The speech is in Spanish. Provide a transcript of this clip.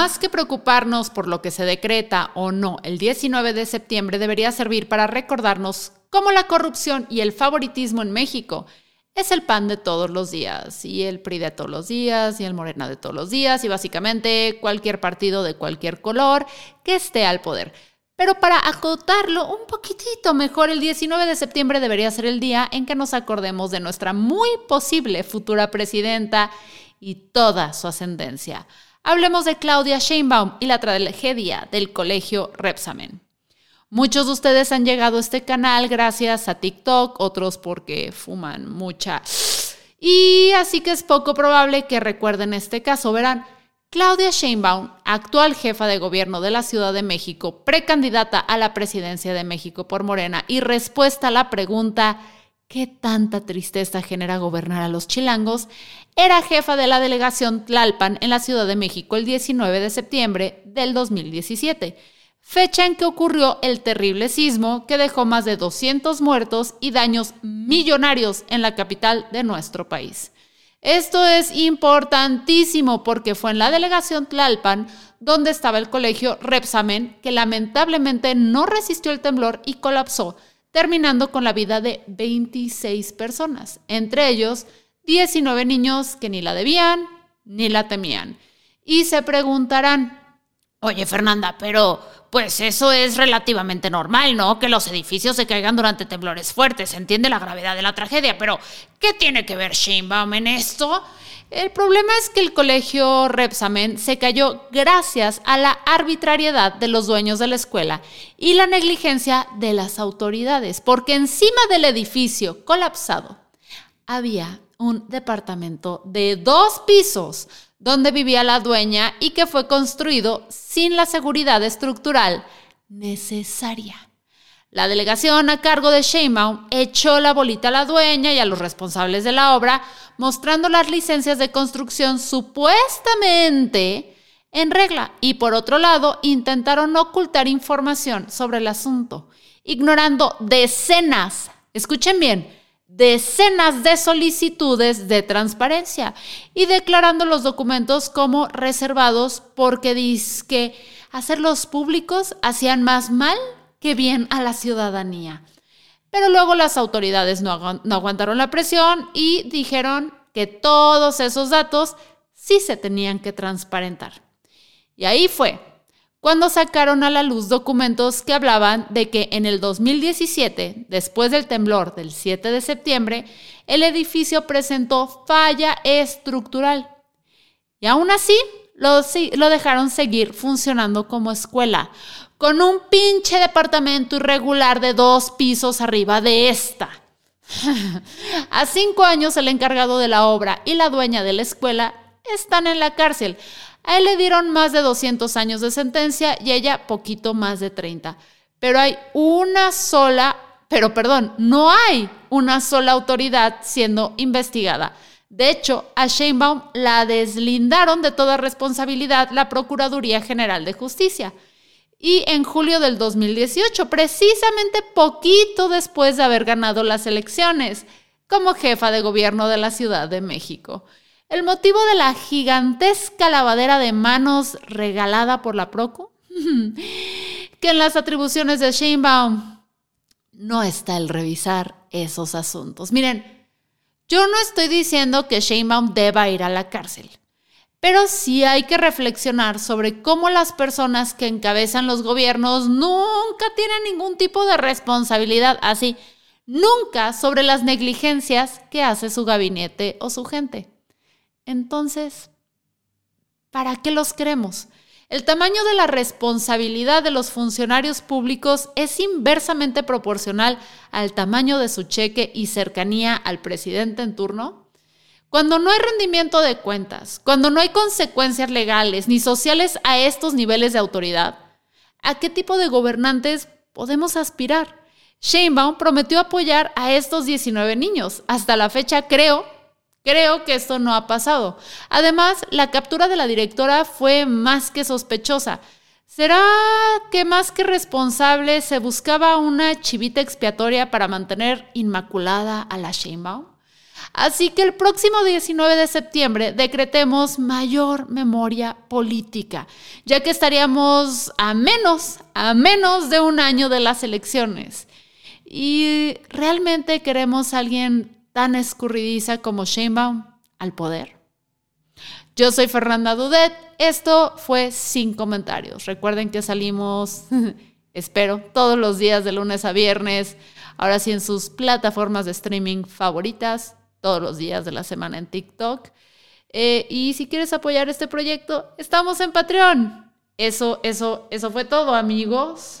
Más que preocuparnos por lo que se decreta o no el 19 de septiembre, debería servir para recordarnos cómo la corrupción y el favoritismo en México es el pan de todos los días, y el PRI de todos los días, y el Morena de todos los días, y básicamente cualquier partido de cualquier color que esté al poder. Pero para acotarlo un poquitito mejor, el 19 de septiembre debería ser el día en que nos acordemos de nuestra muy posible futura presidenta y toda su ascendencia. Hablemos de Claudia Sheinbaum y la tragedia del colegio Repsamen. Muchos de ustedes han llegado a este canal gracias a TikTok, otros porque fuman mucha. Y así que es poco probable que recuerden este caso. Verán, Claudia Sheinbaum, actual jefa de gobierno de la Ciudad de México, precandidata a la presidencia de México por Morena, y respuesta a la pregunta ¿Qué tanta tristeza genera gobernar a los chilangos? Era jefa de la delegación Tlalpan en la Ciudad de México el 19 de septiembre del 2017, fecha en que ocurrió el terrible sismo que dejó más de 200 muertos y daños millonarios en la capital de nuestro país. Esto es importantísimo porque fue en la delegación Tlalpan donde estaba el colegio Repsamen que lamentablemente no resistió el temblor y colapsó terminando con la vida de 26 personas, entre ellos 19 niños que ni la debían ni la temían. Y se preguntarán, oye Fernanda, pero pues eso es relativamente normal, ¿no? Que los edificios se caigan durante temblores fuertes, se entiende la gravedad de la tragedia, pero ¿qué tiene que ver Sheinbaum en esto? El problema es que el colegio Repsamen se cayó gracias a la arbitrariedad de los dueños de la escuela y la negligencia de las autoridades, porque encima del edificio colapsado había un departamento de dos pisos donde vivía la dueña y que fue construido sin la seguridad estructural necesaria. La delegación a cargo de Sheinbaum echó la bolita a la dueña y a los responsables de la obra, mostrando las licencias de construcción supuestamente en regla. Y por otro lado intentaron ocultar información sobre el asunto, ignorando decenas, escuchen bien, decenas de solicitudes de transparencia y declarando los documentos como reservados porque dice que hacerlos públicos hacían más mal que bien a la ciudadanía. Pero luego las autoridades no, aguantaron la presión y dijeron que todos esos datos sí se tenían que transparentar. Y ahí fue cuando sacaron a la luz documentos que hablaban de que en el 2017, después del temblor del 7 de septiembre, el edificio presentó falla estructural. Y aún así, lo, dejaron seguir funcionando como escuela, con un pinche departamento irregular de dos pisos arriba de esta. A cinco años el encargado de la obra y la dueña de la escuela están en la cárcel. A él le dieron más de 200 años de sentencia y ella poquito más de 30. Pero hay una sola, pero perdón, no hay una sola autoridad siendo investigada. De hecho, a Sheinbaum la deslindaron de toda responsabilidad la Procuraduría General de Justicia y en julio del 2018, precisamente poquito después de haber ganado las elecciones como jefa de gobierno de la Ciudad de México. El motivo de la gigantesca lavadera de manos regalada por la Proco, que en las atribuciones de Sheinbaum no está el revisar esos asuntos. Miren, yo no estoy diciendo que Sheinbaum deba ir a la cárcel. Pero sí hay que reflexionar sobre cómo las personas que encabezan los gobiernos nunca tienen ningún tipo de responsabilidad, así, nunca sobre las negligencias que hace su gabinete o su gente. Entonces, ¿para qué los queremos? El tamaño de la responsabilidad de los funcionarios públicos es inversamente proporcional al tamaño de su cheque y cercanía al presidente en turno. Cuando no hay rendimiento de cuentas, cuando no hay consecuencias legales ni sociales a estos niveles de autoridad, ¿a qué tipo de gobernantes podemos aspirar? Sheinbaum prometió apoyar a estos 19 niños. Hasta la fecha creo, creo que esto no ha pasado. Además, la captura de la directora fue más que sospechosa. ¿Será que más que responsable se buscaba una chivita expiatoria para mantener inmaculada a la Sheinbaum? Así que el próximo 19 de septiembre decretemos mayor memoria política, ya que estaríamos a menos, a menos de un año de las elecciones. Y realmente queremos a alguien tan escurridiza como Sheinbaum al poder. Yo soy Fernanda Dudet. Esto fue Sin Comentarios. Recuerden que salimos, espero, todos los días de lunes a viernes. Ahora sí en sus plataformas de streaming favoritas todos los días de la semana en TikTok. Eh, y si quieres apoyar este proyecto, estamos en Patreon. Eso, eso, eso fue todo, amigos.